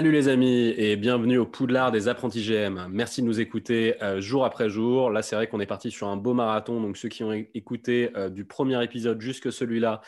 Salut les amis et bienvenue au Poudlard des apprentis GM. Merci de nous écouter euh, jour après jour. Là, c'est vrai qu'on est parti sur un beau marathon. Donc, ceux qui ont écouté euh, du premier épisode jusque celui-là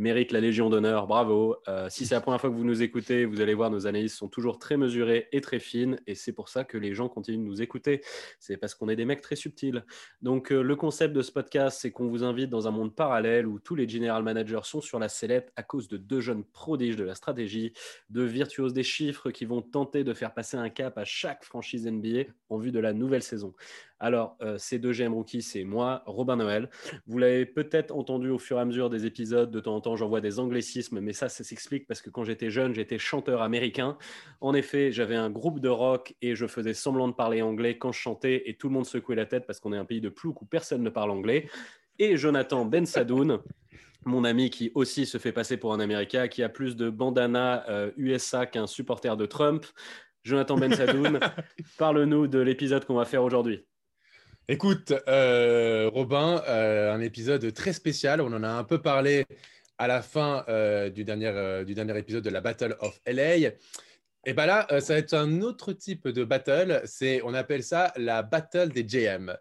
méritent la Légion d'honneur. Bravo. Euh, si c'est la première fois que vous nous écoutez, vous allez voir, nos analyses sont toujours très mesurées et très fines. Et c'est pour ça que les gens continuent de nous écouter. C'est parce qu'on est des mecs très subtils. Donc, le concept de ce podcast, c'est qu'on vous invite dans un monde parallèle où tous les general managers sont sur la sellette à cause de deux jeunes prodiges de la stratégie, de virtuoses des chiffres qui vont tenter de faire passer un cap à chaque franchise NBA en vue de la nouvelle saison. Alors, euh, ces deux GM rookies, c'est moi, Robin Noël. Vous l'avez peut-être entendu au fur et à mesure des épisodes. De temps en temps, j'envoie des anglicismes, mais ça, ça s'explique parce que quand j'étais jeune, j'étais chanteur américain. En effet, j'avais un groupe de rock et je faisais semblant de parler anglais quand je chantais et tout le monde secouait la tête parce qu'on est un pays de plouc où personne ne parle anglais. Et Jonathan Ben Sadoun, mon ami qui aussi se fait passer pour un Américain, qui a plus de bandana USA euh, qu'un supporter de Trump. Jonathan Ben Sadoun, parle-nous de l'épisode qu'on va faire aujourd'hui. Écoute, euh, Robin, euh, un épisode très spécial. On en a un peu parlé à la fin du, dernier, du dernier épisode de la Battle of LA. Et bien là, ça va être un autre type de battle. C'est, on appelle ça la battle des GM.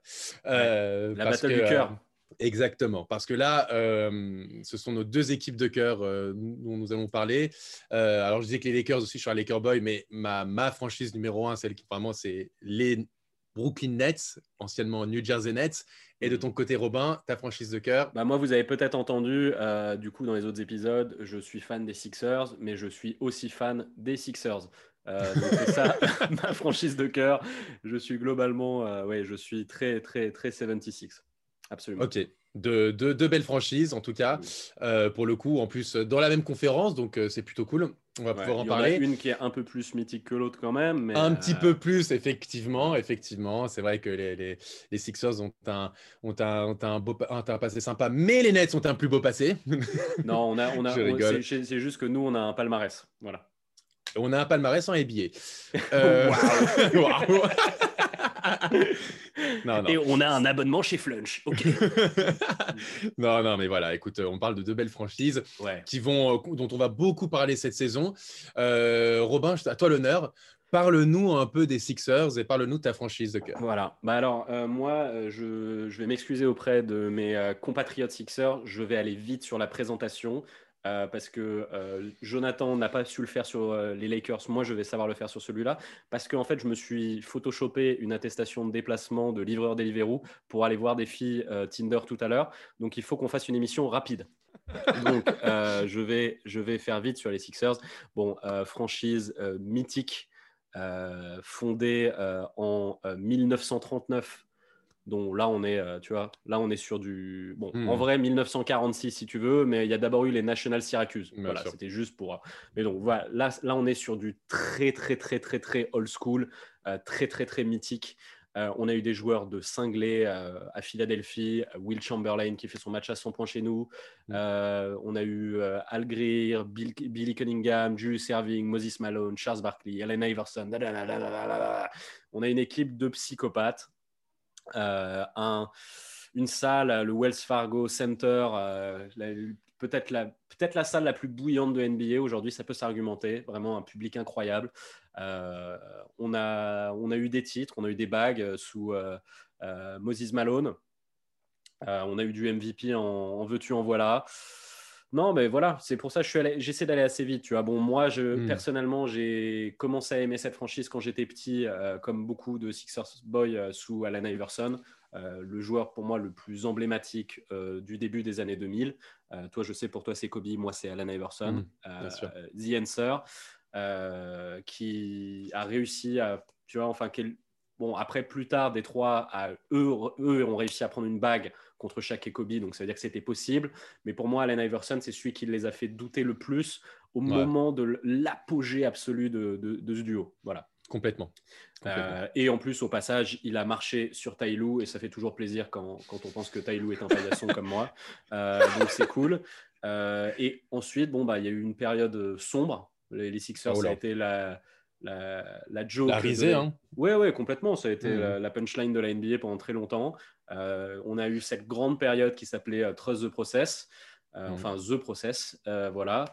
la battle du cœur. Exactement, parce que là, euh, ce sont nos deux équipes de cœur euh, dont nous allons parler. Euh, alors, je disais que les Lakers aussi, je suis un Laker boy, mais ma, ma franchise numéro un, celle qui vraiment, c'est les Brooklyn Nets, anciennement New Jersey Nets. Et de ton côté, Robin, ta franchise de cœur bah Moi, vous avez peut-être entendu, du coup, dans les autres épisodes, je suis fan des Sixers, mais je suis aussi fan des Sixers. c'est ça, ma franchise de cœur. Je suis globalement, ouais, je suis très, très, très 76. Absolument. Ok. De deux belles franchises, en tout cas, euh, pour le coup, en plus dans la même conférence, donc euh, c'est plutôt cool. On va pouvoir en parler. une qui est un peu plus mythique que l'autre quand même. Mais un petit euh, peu plus, effectivement. Effectivement, c'est vrai que les, les, les, Sixers ont un, ont, un, ont un, beau, un, passé sympa, mais les Nets ont un plus beau passé. non, on a, on a, c'est juste que nous, on a un palmarès. Voilà. On a un palmarès en NBA. Euh... Et on a un abonnement chez Flunch. Ok. non, non, mais voilà, écoute, on parle de deux belles franchises qui vont, euh, dont on va beaucoup parler cette saison. Euh, Robin, à toi l'honneur. Parle-nous un peu des Sixers et parle-nous de ta franchise de cœur. Voilà. Bah alors, euh, moi, je, je, vais m'excuser auprès de mes compatriotes Sixers. Je vais aller vite sur la présentation. Euh, parce que euh, Jonathan n'a pas su le faire sur euh, les Lakers. Moi, je vais savoir le faire sur celui-là. Parce qu'en fait, je me suis photoshopé une attestation de déplacement de livreur Deliveroo pour aller voir des filles Tinder tout à l'heure. Donc, il faut qu'on fasse une émission rapide. Donc, je, vais, je vais faire vite sur les Sixers. Bon, franchise mythique, fondée en 1939 donc là, on est, euh, tu vois, là, on est sur du. Bon, en hmm. vrai, 1946 si tu veux, mais il y a d'abord eu les National Syracuse. voilà, c'était juste pour. Euh, mais donc voilà, là, là, on est sur du très, très, très, très, très old school, euh, très, très, très mythique. on a eu des joueurs de cinglés à Philadelphie, Will Chamberlain qui fait son match à 100 points chez nous. Hmm. on a eu Al Greer, Billy Cunningham, Julius Erving, Moses Malone, Charles Barkley, Allen Iverson. On a une équipe de psychopathes. Euh, un, une salle, le Wells Fargo Center, euh, peut-être la, peut la salle la plus bouillante de NBA aujourd'hui, ça peut s'argumenter, vraiment un public incroyable. Euh, on, a, on a eu des titres, on a eu des bagues sous Moses Malone, on a eu du MVP en veux-tu, en voilà. Non, mais voilà, c'est pour ça que j'essaie d'aller assez vite. Tu vois, bon, moi, je, hmm. personnellement, j'ai commencé à aimer cette franchise quand j'étais petit, euh, comme beaucoup de Sixers Boys euh, sous Alan Iverson, euh, le joueur pour moi le plus emblématique du début des années 2000. toi, je sais, pour toi, c'est Kobe, moi, c'est Alan Iverson, hmm, The Answer, qui a réussi à, tu vois, enfin, bon, après, plus tard, Détroit, à, eux, eux ont réussi à prendre une bague contre chaque et Kobe, donc ça veut dire que c'était possible. Mais pour moi, Allen Iverson, c'est celui qui les a fait douter le plus au moment de l'apogée absolue de, de, ce duo. Voilà. Complètement. Euh, et en plus, au passage, il a marché sur Tailou et ça fait toujours plaisir quand, quand on pense que Tailou est un paillasson comme moi. Euh, donc c'est cool. Euh, et ensuite, bon, bah, il y a eu une période sombre. Les, Sixers, oh ça a été la, la, la joke. La risée, hein. Ouais, complètement. Ça a été Mhm. la, la punchline de la NBA pendant très longtemps. Euh, on a eu cette grande période qui s'appelait euh, Trust the Process, euh, Mhm. enfin The Process, euh, voilà,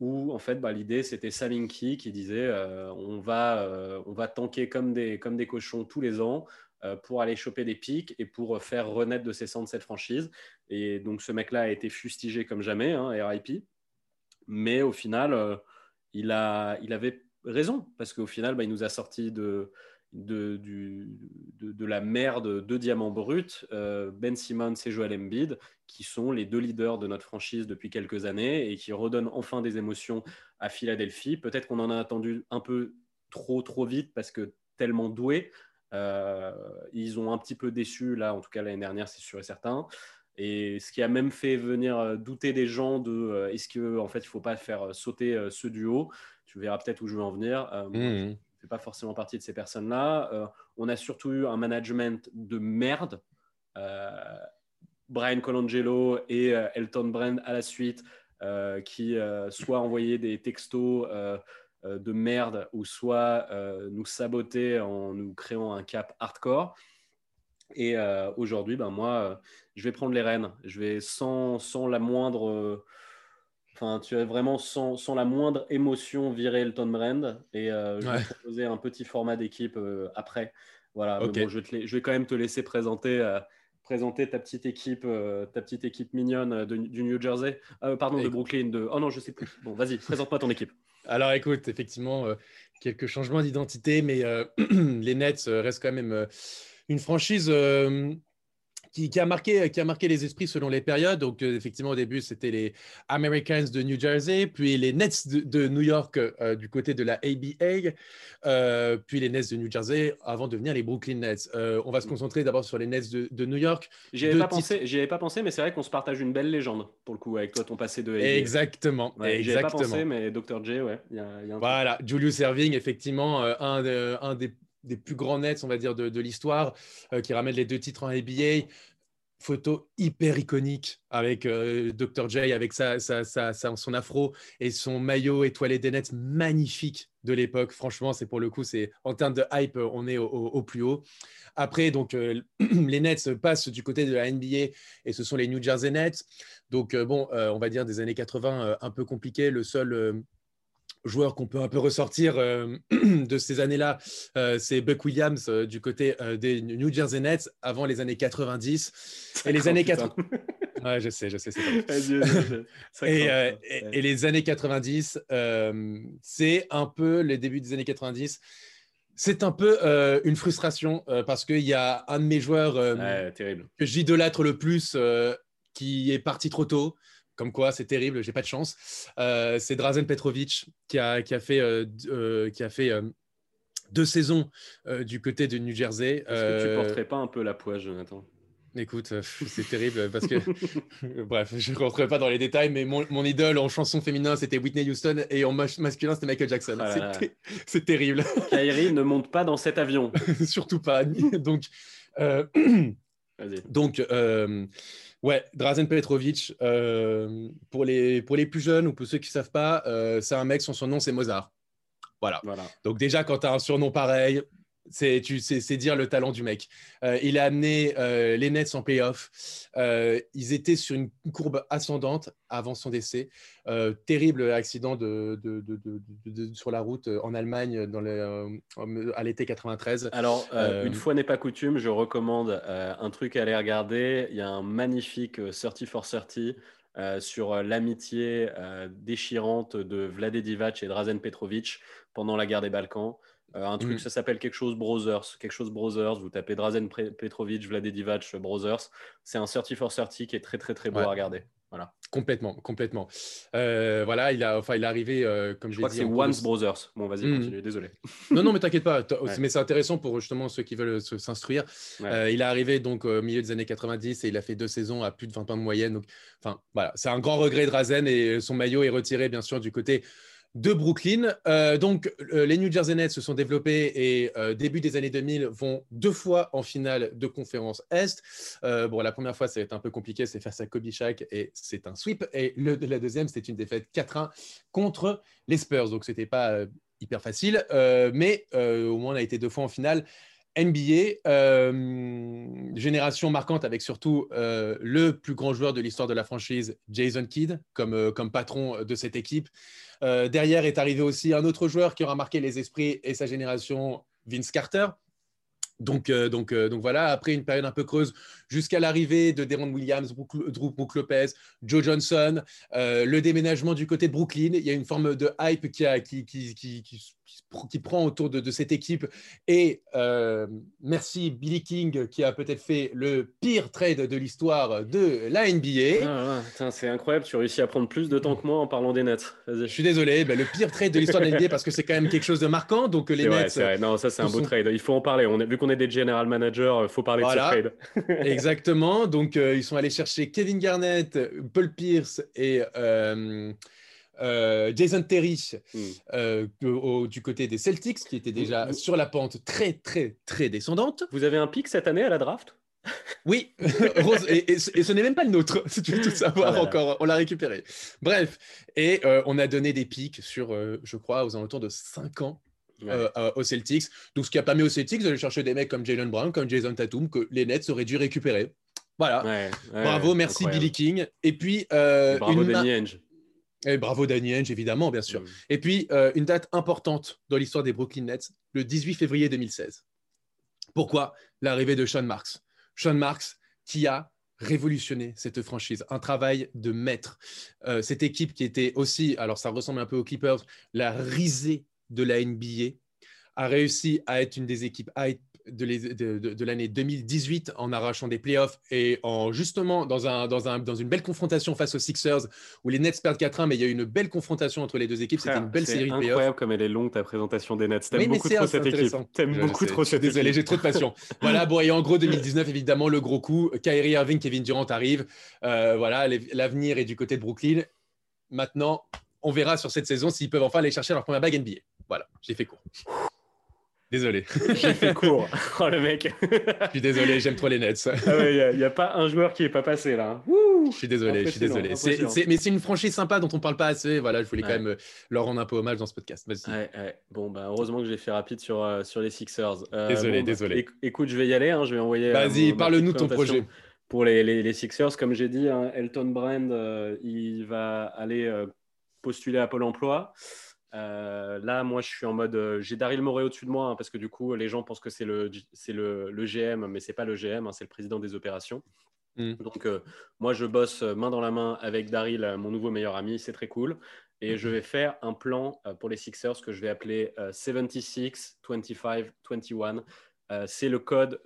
où en fait bah, l'idée c'était Salinki qui disait euh, on, va, euh, on va tanker comme des, comme des cochons tous les ans euh, pour aller choper des pics et pour faire renaître de ses cendres cette franchise. Et donc ce mec-là a été fustigé comme jamais, hein, RIP. Mais au final, euh, il, a, il avait raison, parce qu'au final, bah, il nous a sorti de, la merde de diamants bruts, euh, Ben Simmons et Joel Embiid, qui sont les deux leaders de notre franchise depuis quelques années et qui redonnent enfin des émotions à Philadelphie. Peut-être qu'on en a attendu un peu trop, trop vite parce que tellement doués. Euh, ils ont un petit peu déçu, là, en tout cas l'année dernière, c'est sûr et certain. Et ce qui a même fait venir euh, douter des gens de est-ce que en fait il faut pas faire sauter ce duo? Tu verras peut-être où je veux en venir. Euh, moi, Mhm. je ne fais pas forcément partie de ces personnes-là. Euh, on a surtout eu un management de merde. Euh, Brian Colangelo et euh, Elton Brand à la suite, qui soit envoyaient des textos de merde ou soit nous sabotaient en nous créant un cap hardcore. Et aujourd'hui, ben moi, je vais prendre les rênes. Je vais sans, sans la moindre, enfin, tu as vraiment sans, sans la moindre émotion virer Elton Brand et euh, je vais te proposer un petit format d'équipe euh, après. Voilà. Mais Ok. bon, je, vais te la- je vais quand même te laisser présenter. euh, présenter ta petite équipe, ta petite équipe mignonne de- du New Jersey, pardon, de. Brooklyn, de oh non, je sais plus. Bon, vas-y, présente-moi ton équipe. Alors écoute, effectivement, quelques changements d'identité, mais les Nets restent quand même une franchise euh, qui, qui a marqué, qui a marqué les esprits selon les périodes. Donc euh, effectivement, au début, c'était les Americans de New Jersey, puis les Nets de, de New York euh, du côté de la ABA, euh, puis les Nets de New Jersey avant de devenir les Brooklyn Nets. On va se concentrer d'abord sur les Nets de, de New York. J'y avais pas pensé, j'y avais pas pensé, mais c'est vrai qu'on se partage une belle légende pour le coup avec toi, ton passé de NBA. Exactement, Ouais, j'y avais pas exactement. pensé, mais Dr. J, ouais, il y a, il y a un truc. Voilà, Julius Erving, effectivement, un, un des, des plus grands nets, on va dire, de, l'histoire, euh, qui ramène les deux titres en ABA. Photo hyper iconique avec euh, Dr. J, avec sa, sa- sa- son afro et son maillot étoilé des Nets magnifique de l'époque. Franchement, c'est pour le coup, c'est en termes de hype, on est au, plus haut. Après, donc, euh, les Nets passent du côté de la NBA et ce sont les New Jersey Nets. Donc, bon, on va dire des années 80, euh, un peu compliqué. Le seul joueur qu'on peut un peu ressortir euh, de ces années-là, euh, c'est Buck Williams euh, du côté des New Jersey Nets avant les années 90. Et les années putain. 80. Ouais, je sais, je sais. et, les années 90, euh, c'est un peu les débuts des années 90. C'est un peu euh, une frustration euh, parce qu'il y a un de mes joueurs euh, Ouais, terrible. que j'idolâtre le plus qui est parti trop tôt. Comme quoi, c'est terrible, j'ai pas de chance. Euh, c'est Drazen Petrovic qui a, qui a fait, euh, euh, qui a fait euh, deux saisons du côté de New Jersey. Est-ce que tu porterais pas un peu la poisse, Jonathan? Écoute, c'est terrible parce que, bref, je ne rentrerai pas dans les détails, mais mon, mon idole en chanson féminin, c'était Whitney Houston et en mas- masculin, c'était Michael Jackson. Ah. C'est- terrible, Kyrie ne monte pas dans cet avion. surtout pas. Donc, euh, Vas-y. donc euh, ouais, Drazen Petrovic, euh, pour, les, pour les plus jeunes ou pour ceux qui ne savent pas, euh, c'est un mec, son surnom, c'est Mozart. Voilà. Voilà. Donc déjà, quand tu as un surnom pareil, c'est dire le talent du mec. Euh, il a amené euh, les Nets en playoff. Euh, ils étaient sur une courbe ascendante avant son décès. Terrible accident de, de- de- de- de- de- sur la route en Allemagne dans le, à l'été 93. Alors, une fois n'est pas coutume, je recommande un truc à aller regarder. Il y a un magnifique euh, 30 for 30 euh, sur euh, l'amitié euh, déchirante de Vlade Divac et Drazen Petrovic pendant la guerre des Balkans. Euh, un truc, Mhm. ça s'appelle quelque chose Brothers. Quelque chose Brothers. Vous tapez Drazen Petrovic, Vlade Divac, Brothers. C'est un 30 for 30 qui est très, très, très beau Ouais. à regarder. Complètement, complètement. Euh, voilà, il a, enfin, il est arrivé, euh, comme Je je crois que c'est Once Brothers. Bon, vas-y, Mhm. continue. Désolé. Non, non, mais t'inquiète pas. Ouais. Mais c'est intéressant pour justement ceux qui veulent s'instruire. Ouais. Euh, il est arrivé donc au milieu des années 90 et il a fait deux saisons à plus de 20 points de moyenne. Donc, enfin, voilà, c'est un grand regret de Razen et son maillot est retiré bien sûr du côté de Brooklyn. Euh, donc, euh, les New Jersey Nets se sont développés et euh, début des années 2000 vont deux fois en finale de conférence Est. Bon, la première fois, ça va être un peu compliqué, c'est face à Kobe Shaq et c'est un sweep. Et la deuxième, c'était une défaite 4-1 contre les Spurs. Donc, c'était pas hyper facile, mais au moins on a été deux fois en finale. NBA, génération marquante avec surtout le plus grand joueur de l'histoire de la franchise, Jason Kidd, comme patron de cette équipe. Derrière est arrivé aussi un autre joueur qui aura marqué les esprits et sa génération, Vince Carter. Donc, donc, donc voilà, après une période un peu creuse, jusqu'à l'arrivée de Deron Williams, Drew Brook Lopez, Joe Johnson, le déménagement du côté Brooklyn, il y a une forme de hype qui, a, qui, qui, qui, qui prend autour de, cette équipe. Et euh, merci Billy King qui a peut-être fait le pire trade de l'histoire de la NBA. Ah, c'est incroyable, tu réussis à prendre plus de temps que moi en parlant des Nets. Je suis désolé, ben, le pire trade de l'histoire de la NBA parce que c'est quand même quelque chose de marquant. Donc les Nets. Non, ça c'est un beau trade. Il faut en parler. On vu qu'on est des general managers, il faut parler de ce trade. Exactement. Donc euh, ils sont allés chercher Kevin Garnett, Paul Pierce et euh, euh, Jason Terry hmm. euh, du côté des Celtics, qui était déjà sur la pente très, très, très descendante. Vous avez un pic cette année à la draft? Oui, et, ce n'est même pas le nôtre, si tu veux tout savoir ah encore, on l'a récupéré. Bref, et euh, on a donné des pics sur, je crois, aux alentours de 5 ans aux Celtics. Donc, ce qui a permis aux Celtics d'aller chercher des mecs comme Jalen Brown, comme Jason Tatum, que les Nets auraient dû récupérer. Voilà. Bravo, merci Billy King. Et puis, bravo une Danny et bravo Danny Ainge, évidemment, bien sûr. Mm. Et puis, euh, une date importante dans l'histoire des Brooklyn Nets, le 18 février 2016. Pourquoi L'arrivée de Sean Marks? Sean Marks qui a révolutionné cette franchise, un travail de maître. Euh, cette équipe qui était aussi, alors ça ressemble un peu aux Clippers, la risée de la NBA, a réussi à être une des équipes de, l'année 2018 en arrachant des playoffs et en justement dans, un, dans, un, dans une belle confrontation face aux Sixers où les Nets perdent 4-1, mais il y a eu une belle confrontation entre les deux équipes. C'était une belle série de playoffs. C'est incroyable comme elle est longue ta présentation des Nets. T'aimes beaucoup trop cette équipe. T'aimes beaucoup trop cette Désolé, j'ai trop de passion. voilà, bon, et en gros, 2019, évidemment, le gros coup. Kyrie Irving, Kevin Durant arrivent. Euh, voilà, l'avenir est du côté de Brooklyn. Maintenant, on verra sur cette saison s'ils peuvent enfin aller chercher leur première bague NBA. Voilà, j'ai fait court. Désolé. J'ai fait court. Oh le mec. je suis désolé, j'aime trop les Nets. Il ah n'y a, pas un joueur qui n'est pas passé là. je suis désolé, je suis désolé. mais c'est une franchise sympa dont on ne parle pas assez. Voilà, je voulais quand même euh, leur rendre un peu hommage dans ce podcast. Bon, bah, heureusement que j'ai fait rapide sur, euh, sur les Sixers. Euh, désolé, bah, désolé. écoute, je vais y aller. Hein, je vais envoyer. Vas-y, parle-nous de ton projet. Pour les, les, Sixers, comme j'ai dit, hein, Elton Brand, il va aller postuler à Pôle emploi. Euh, là, moi, je suis en mode. Euh, j'ai Daryl Morey au-dessus de moi, hein, parce que du coup, les gens pensent que c'est le, le, le, GM, mais c'est pas le GM, hein, c'est le président des opérations. Mm. Donc, euh, moi, je bosse main dans la main avec Daryl, mon nouveau meilleur ami, c'est très cool. Et je mm-hmm. vais faire un plan pour les Sixers que je vais appeler 76 25 21. c'est le code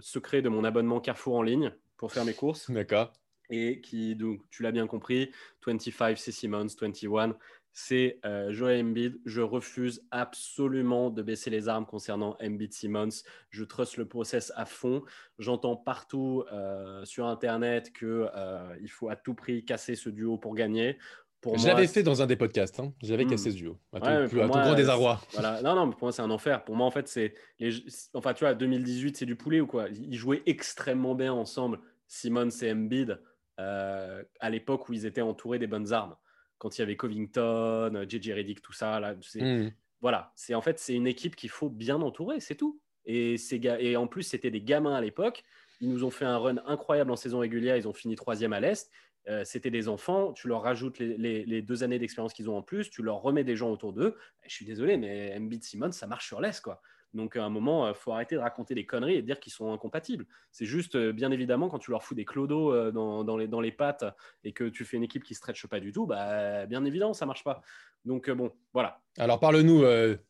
secret de mon abonnement Carrefour en ligne pour faire mes courses. D'accord. Et qui, donc, tu l'as bien compris, 25 c'est Simmons, 21 c'est euh, Joel Embiid. Je refuse absolument de baisser les armes concernant Embiid Simmons. Je trust le process à fond. J'entends partout euh, sur Internet qu'il euh, faut à tout prix casser ce duo pour gagner. Pour je l'avais fait dans un des podcasts. Hein. J'avais hmm. cassé ce duo. À tout, grand désarroi. Voilà. Non, non, pour moi, c'est un enfer. Pour moi, en fait, c'est. Les... Enfin, tu vois, 2018, c'est du poulet ou quoi? Ils jouaient extrêmement bien ensemble, Simmons et Embiid, à l'époque où ils étaient entourés des bonnes armes quand il y avait Covington, JJ Redick, tout ça. Là, mmh. Voilà, c'est en fait c'est une équipe qu'il faut bien entourer, c'est tout. Et, et en plus, c'était des gamins à l'époque. Ils nous ont fait un run incroyable en saison régulière. Ils ont fini troisième à l'Est. Euh, c'était des enfants. Tu leur rajoutes les, deux années d'expérience qu'ils ont en plus. Tu leur remets des gens autour d'eux. Je suis désolé, mais Embiid Simon, ça marche sur l'Est. quoi. Donc à un moment, il euh, faut arrêter de raconter des conneries et de dire qu'ils sont incompatibles. C'est juste, euh, bien évidemment, quand tu leur fous des clodos euh, dans, les, dans les pattes et que tu fais une équipe qui ne stretche pas du tout, bah, bien évidemment, ça ne marche pas. Donc bon, voilà. Alors parle-nous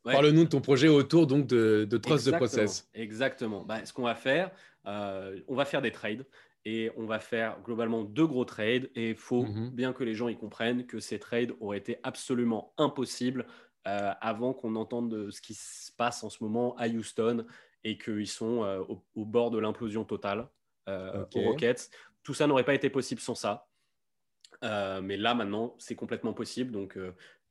parle de ton projet autour donc, de, de Trust the Process. Exactement. Bah, ce qu'on va faire, on va faire des trades et on va faire globalement deux gros trades et il faut mhm. bien que les gens y comprennent que ces trades auraient été absolument impossibles euh, avant qu'on entende ce qui se passe en ce moment à Houston et qu'ils sont euh, au, bord de l'implosion totale euh, aux Rockets. Tout ça n'aurait pas été possible sans ça. mais là, maintenant, c'est complètement possible. Donc,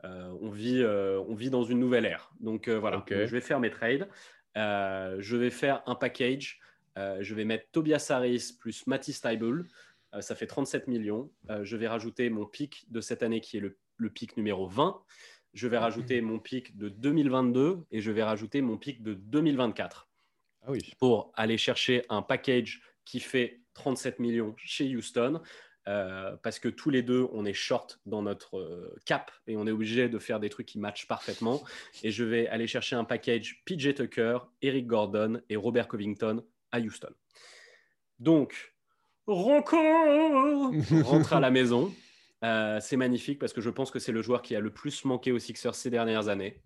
on, vit, on vit dans une nouvelle ère. Donc, voilà, je vais faire mes trades. je vais faire un package. je vais mettre Tobias Harris plus Matisse Steibel. ça fait 37 millions. je vais rajouter mon pic de cette année qui est le, le pic numéro 20 je vais rajouter mon pic de 2022 et je vais rajouter mon pic de 2024 Ah oui. pour aller chercher un package qui fait 37 millions chez Houston. euh, parce que tous les deux, on est short dans notre euh, cap et on est obligé de faire des trucs qui matchent parfaitement. Et je vais aller chercher un package PJ Tucker, Eric Gordon et Robert Covington à Houston. Donc, Ronco rentre à la maison. Euh, c'est magnifique parce que je pense que c'est le joueur qui a le plus manqué aux Sixers ces dernières années.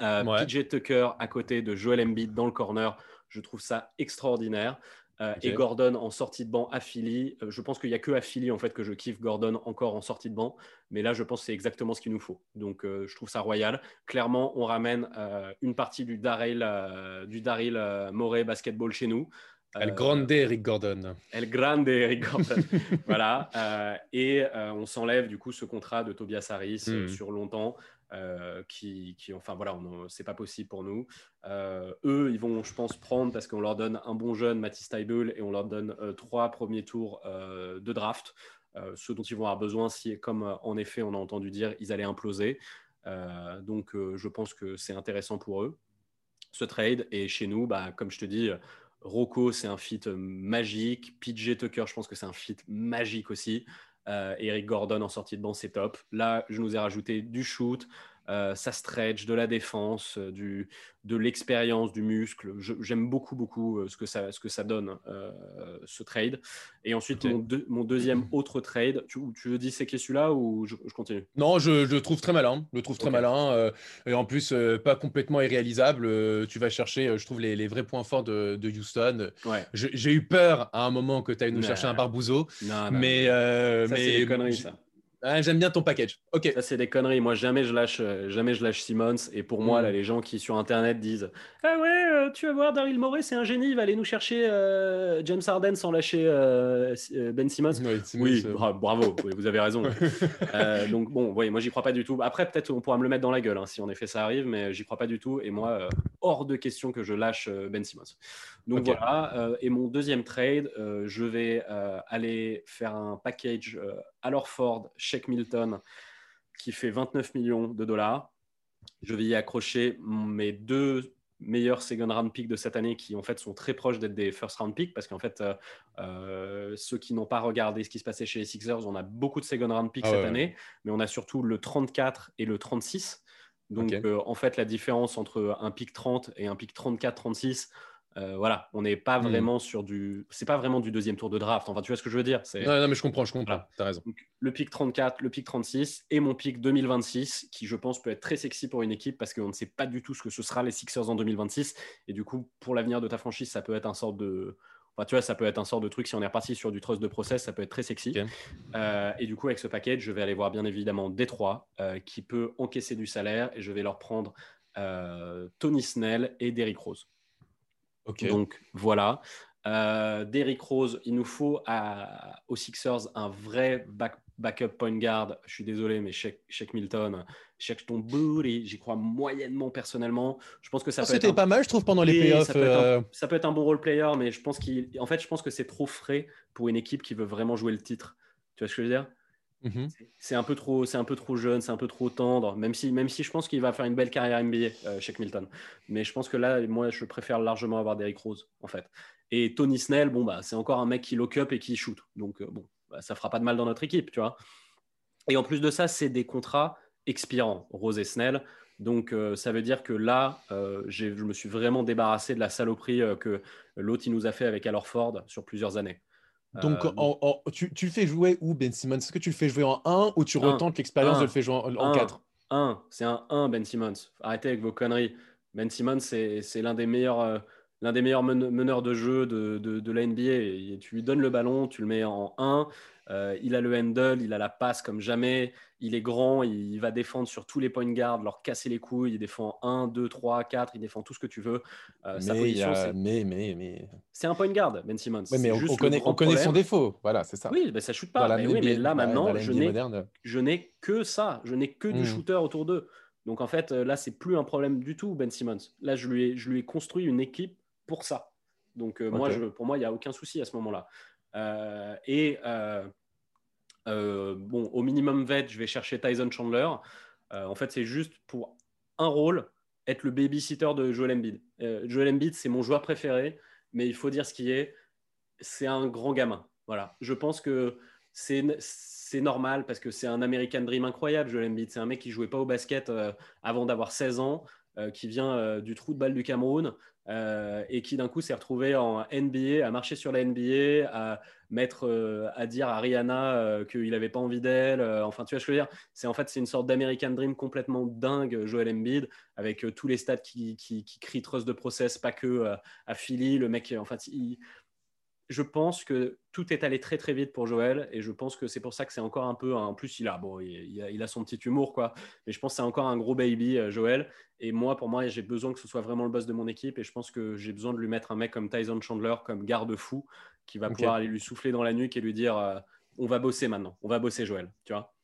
Euh, Ouais. PJ Tucker à côté de Joel Embiid dans le corner, je trouve ça extraordinaire. Euh. Et Gordon en sortie de banc à Philly. Euh, je pense qu'il n'y a que à Philly en fait que je kiffe Gordon encore en sortie de banc. Mais là, je pense que c'est exactement ce qu'il nous faut. Donc, euh, je trouve ça royal. Clairement, on ramène une partie du Daryl, du Daryl Morey basketball chez nous. El Euh, Grande Eric Gordon. El Grande Eric Gordon. voilà. Euh, et euh, on s'enlève du coup ce contrat de Tobias Harris Mhm. sur longtemps. euh, qui, qui, enfin voilà, c'est pas possible pour nous. Eux, ils vont, je pense, prendre parce qu'on leur donne un bon jeune, Mathis Taibel, et on leur donne trois premiers tours de draft, ceux dont ils vont avoir besoin si, comme en effet on a entendu dire, ils allaient imploser. Donc, je pense que c'est intéressant pour eux ce trade. Et chez nous, bah, comme je te dis, Rocco, c'est un fit euh, magique. PJ Tucker, je pense que c'est un fit magique aussi. Euh, Eric Gordon en sortie de banc, c'est top. Là, je nous ai rajouté du shoot, euh, ça stretch, de la défense, euh, du, de l'expérience, du muscle. J'aime beaucoup, beaucoup euh, ce, que ça, ce que ça donne, euh, ce trade. Et ensuite, mon, deux- mon deuxième autre trade, tu, tu veux disséquer celui-là ou je, je continue? Non, je, je le trouve très malin. Je le trouve très malin. euh, et en plus, pas complètement irréalisable. Tu vas chercher, je trouve, les, les vrais points forts de, de Houston. Ouais. J'ai eu peur à un moment que tu ailles nous chercher un barbouzeau. Non, non, mais euh, ça, mais c'est des conneries, ça. Ah, j'aime bien ton package. Ok. Ça, c'est des conneries. Moi, jamais je lâche, euh, jamais je lâche Simmons. Et pour moi, Mm. là, les gens qui sur Internet disent Ah ouais, euh, tu vas voir, Daryl Morey, c'est un génie, il va aller nous chercher euh, James Harden sans lâcher euh, Ben Simmons. Oui, Simmons, Oui, bra- bravo, oui, vous avez raison. Donc, bon, oui, moi, j'y crois pas du tout. Après, peut-être on pourra me le mettre dans la gueule hein, si en effet ça arrive, mais j'y crois pas du tout. Et moi, hors de question que je lâche Ben Simmons. Donc voilà. et mon deuxième trade, je vais aller faire un package à Ford, Shake Milton, qui fait 29 millions de dollars. Je vais y accrocher mes deux meilleurs second round picks de cette année qui en fait sont très proches d'être des first round picks parce qu'en fait euh, euh, ceux qui n'ont pas regardé ce qui se passait chez les Sixers on a beaucoup de second round picks Ah cette ouais, année mais on a surtout le 34 et le 36 donc euh, en fait la différence entre un pick 30 et un pick 34-36 euh, voilà on n'est pas Hmm. vraiment sur du c'est pas vraiment du deuxième tour de draft enfin tu vois ce que je veux dire c'est Non, non, mais je comprends, je comprends. Voilà. T'as raison. donc, le pic 34, le pic 36 et mon pic 2026, qui je pense peut être très sexy pour une équipe parce qu'on ne sait pas du tout ce que ce sera les Sixers en 2026. Et du coup, pour l'avenir de ta franchise, ça peut être un sort de. Enfin, tu vois, ça peut être un sort de truc. Si on est reparti sur du trust de process, ça peut être très sexy. Euh, et du coup, avec ce package, je vais aller voir bien évidemment Détroit, euh, qui peut encaisser du salaire et je vais leur prendre Tony Snell et Derrick Rose. Donc voilà. Euh, Derrick Rose, il nous faut à- aux Sixers un vrai back- backup point guard. Je suis désolé, mais Shaq Milton, Shaq ton booty, j'y crois moyennement personnellement. Je pense que ça Oh, peut être C'était un- pas mal, je trouve, pendant les Oui, playoffs. ça, peut être un, euh, ça peut être un bon role player, mais je pense qu'il, en fait, je pense que c'est trop frais pour une équipe qui veut vraiment jouer le titre. Tu vois ce que je veux dire? Mhm. c'est un peu trop, un peu trop jeune, c'est un peu trop tendre. Même si, même si je pense qu'il va faire une belle carrière NBA, euh, Shaq Milton. Mais je pense que là, moi, je préfère largement avoir Derrick Rose, en fait. Et Tony Snell, bon bah, c'est encore un mec qui lock up et qui shoot. Donc euh, bon, bah, ça fera pas de mal dans notre équipe, tu vois. Et en plus de ça, c'est des contrats expirants, Rose et Snell. Donc euh, ça veut dire que là, euh, je me suis vraiment débarrassé de la saloperie euh, que l'autre nous a fait avec Al Horford sur plusieurs années. Donc, Euh, en- en- tu, tu le fais jouer où, Ben Simmons? Est-ce que tu le fais jouer en 1 ou tu retentes l'expérience de le faire jouer en, en Un. 4 1, c'est un 1, Ben Simmons. Arrêtez avec vos conneries. Ben Simmons, c'est l'un des meilleurs, euh, l'un des meilleurs men- meneurs de jeu de, de, de la NBA. Et tu lui donnes le ballon, tu le mets en 1. Euh, il a le handle, il a la passe comme jamais. Il est grand, il va défendre sur tous les point guards, leur casser les couilles. Il défend 1, 2, 3, 4, il défend tout ce que tu veux. Euh, sa mais, y position, a- mais, mais, mais... c'est un point guard, Ben Simmons. Ouais, mais on, juste on le connaît, grand on connaît son défaut. Voilà, c'est ça. Oui, ben ça shoot pas. Mais oui, NBA mais là maintenant, je n'ai que ça. Je n'ai que du Mm. shooter autour d'eux. Donc en fait, là, c'est plus un problème du tout, Ben Simmons. Là, je lui ai, je lui ai construit une équipe pour ça. Donc euh, moi, je, pour moi, il n'y a aucun souci à ce moment-là. Euh, et euh, euh, bon, au minimum vet, je vais chercher Tyson Chandler. en fait, c'est juste pour un rôle, être le babysitter de Joel Embiid. Joel Embiid, c'est mon joueur préféré, mais il faut dire ce qui est, c'est un grand gamin. Voilà. Je pense que c'est normal parce que c'est un American Dream incroyable, Joel Embiid. C'est un mec qui jouait pas au basket avant d'avoir 16 ans, qui vient du trou de balle du Cameroun, euh, et qui d'un coup s'est retrouvé en NBA, à marcher sur la NBA, à mettre, euh, à dire à Rihanna euh, qu'il n'avait pas envie d'elle. enfin, tu vois ce que je veux dire? C'est en fait c'est une sorte d'American Dream complètement dingue, Joel Embiid, avec tous les stats qui, qui, qui, crient trust de process, pas que à Philly. Le mec, en fait, je pense que tout est allé très très vite pour Joël et je pense que c'est pour ça que c'est encore un peu en plus il a bon il, a, son petit humour quoi. Mais je pense que c'est encore un gros baby euh, Joël. Et moi pour moi j'ai besoin que ce soit vraiment le boss de mon équipe et je pense que j'ai besoin de lui mettre un mec comme Tyson Chandler comme garde-fou qui va pouvoir aller lui souffler dans la nuque et lui dire euh, on va bosser maintenant. On va bosser Joël tu vois.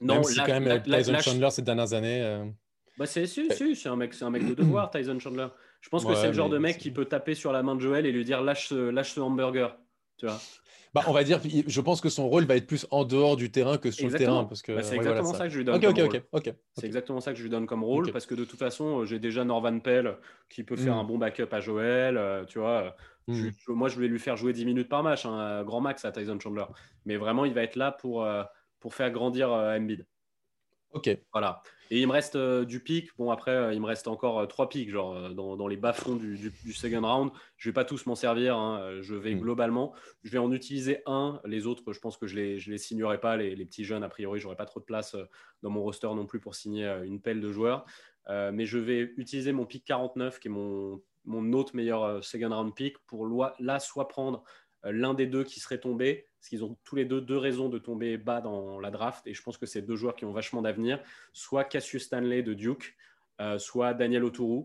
Non si quand même Tyson Chandler ces dernières années euh, bah c'est si, si, c'est un mec c'est un mec de devoir Tyson Chandler je pense que c'est le genre de mec qui peut taper sur la main de Joël et lui dire lâche ce, lâche ce hamburger. Tu vois bah, on va dire, je pense que son rôle va être plus en dehors du terrain que sur le terrain. Parce que, bah, c'est exactement ça. que je lui donne. comme rôle. C'est exactement ça que je lui donne comme rôle parce que de toute façon, j'ai déjà Norvan Pell qui peut faire hmm. un bon backup à Joël. Euh, tu vois, hmm. moi, je voulais lui faire jouer 10 minutes par match, un hein, grand max à Tyson Chandler. Mais vraiment, il va être là pour, euh, pour faire grandir euh, Embiid. Ok. Voilà. Et il me reste euh, du pic. Bon, après, euh, il me reste encore euh, trois pics, genre dans, les bas-fonds du, du, second round. Je vais pas tous m'en servir. Hein. Je vais hmm. globalement, je vais en utiliser un. Les autres, je pense que je les, je les signerai pas. Les, petits jeunes, a priori, j'aurai pas trop de place dans mon roster non plus pour signer une pelle de joueurs. mais je vais utiliser mon pic 49, qui est mon, mon autre meilleur second round pick, pour là soit prendre l'un des deux qui serait tombé, parce qu'ils ont tous les deux deux raisons de tomber bas dans la draft, et je pense que c'est deux joueurs qui ont vachement d'avenir, soit Cassius Stanley de Duke, euh, soit Daniel Oturu.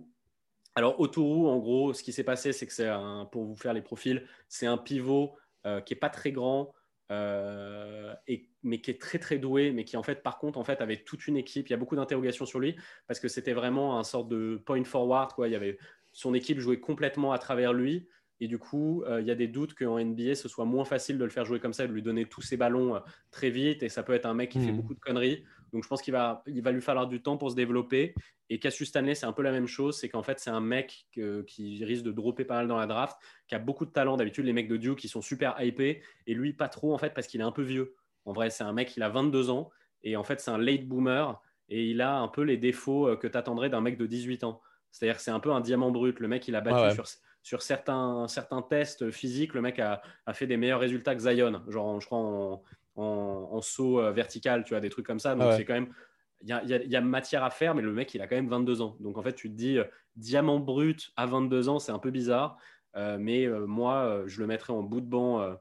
Alors Oturu, en gros, ce qui s'est passé, c'est que c'est un, pour vous faire les profils, c'est un pivot euh, qui est pas très grand, euh, et, mais qui est très très doué, mais qui en fait, par contre, en fait, avait toute une équipe. Il y a beaucoup d'interrogations sur lui parce que c'était vraiment un sorte de point forward. Quoi. Il y avait son équipe jouait complètement à travers lui. Et du coup, euh, il y a des doutes qu'en NBA, ce soit moins facile de le faire jouer comme ça, de lui donner tous ses ballons euh, très vite. Et ça peut être un mec qui fait hmm. beaucoup de conneries. Donc je pense qu'il va, il va lui falloir du temps pour se développer. Et Cassius Stanley, c'est un peu la même chose. C'est qu'en fait, c'est un mec qui risque de dropper pas mal dans la draft, qui a beaucoup de talent. D'habitude, les mecs de Duke, qui sont super hypés. Et lui, pas trop, en fait, parce qu'il est un peu vieux. En vrai, c'est un mec, il a 22 ans. Et en fait, c'est un late boomer. Et il a un peu les défauts euh, que tu attendrais d'un mec de 18 ans. C'est-à-dire que c'est un peu un diamant brut. Le mec, il a battu sur sur certains, certains tests physiques, le mec a, fait des meilleurs résultats que Zion, genre je crois en, saut euh, vertical, tu vois, des trucs comme ça. Donc c'est quand même, il y a, matière à faire, mais le mec il a quand même 22 ans. Donc en fait, tu te dis, euh, diamant brut à 22 ans, c'est un peu bizarre. Euh, mais moi, je le mettrais en bout de banc.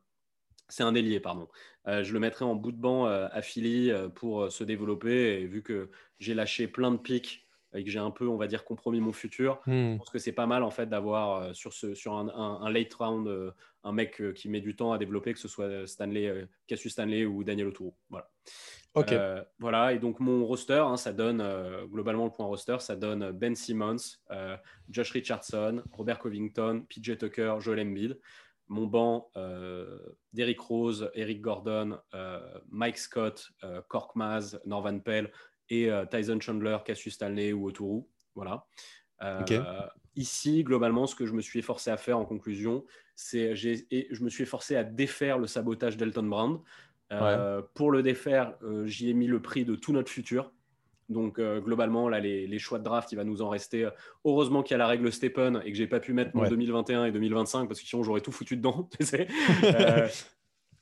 c'est un délié, pardon. je le mettrais en bout de banc à Philly pour se développer. Et vu que j'ai lâché plein de pics et que j'ai un peu, on va dire, compromis mon futur. Je hmm. pense que c'est pas mal en fait d'avoir euh, sur, ce, sur un, late round euh, un mec euh, qui met du temps à développer, que ce soit Stanley, Cassius Stanley ou Daniel Oturu. Voilà. Voilà, et donc mon roster, hein, ça donne globalement le point roster, ça donne Ben Simmons, Josh Richardson, Robert Covington, PJ Tucker, Joel Embiid. Mon banc, Derrick Rose, Eric Gordon, Mike Scott, Cork Maz, Norvan Pell, et euh, Tyson Chandler, Cassius Stanley ou Oturu. Voilà. Euh, ici, globalement, ce que je me suis efforcé à faire en conclusion, c'est et je me suis efforcé à défaire le sabotage d'Elton Brand. Euh, pour le défaire, j'y ai mis le prix de tout notre futur. Donc globalement, là, les, choix de draft, il va nous en rester. Heureusement qu'il y a la règle Stephen et que j'ai pas pu mettre mon 2021 et 2025 parce que sinon j'aurais tout foutu dedans.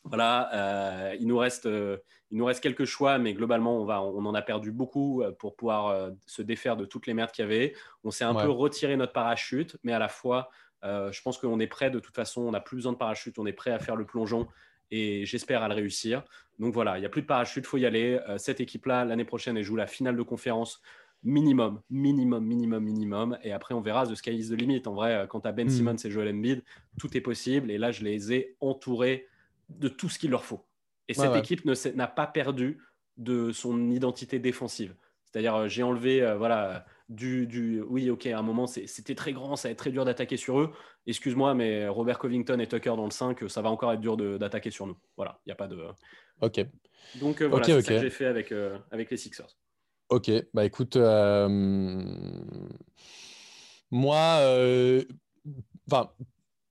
voilà, euh, il, nous reste, euh, il nous reste quelques choix, mais globalement, on, va, on en a perdu beaucoup euh, pour pouvoir se défaire de toutes les merdes qu'il y avait. On s'est un peu retiré notre parachute, mais à la fois, je pense qu'on est prêt. De toute façon, on n'a plus besoin de parachute, on est prêt à faire le plongeon et j'espère à le réussir. Donc voilà, il n'y a plus de parachute, il faut y aller. cette équipe-là, l'année prochaine, elle joue la finale de conférence minimum, minimum, minimum, minimum. Et après, on verra The Sky is the limit. En vrai, quand tu as Ben hmm. Simmons et Joel Embiid, tout est possible. Et là, je les ai entourés de tout ce qu'il leur faut. Et cette équipe n'a pas perdu de son identité défensive. C'est-à-dire, euh, j'ai enlevé, euh, voilà, du, du, Oui, ok, à un moment, c'était très grand, ça va être très dur d'attaquer sur eux. Excuse-moi, mais Robert Covington et Tucker dans le 5, ça va encore être dur d'attaquer sur nous. Voilà, il n'y a pas de. Ok. Donc, euh, voilà, c'est ça que j'ai fait avec, avec les Sixers. Ok, bah écoute, euh, moi, euh, enfin,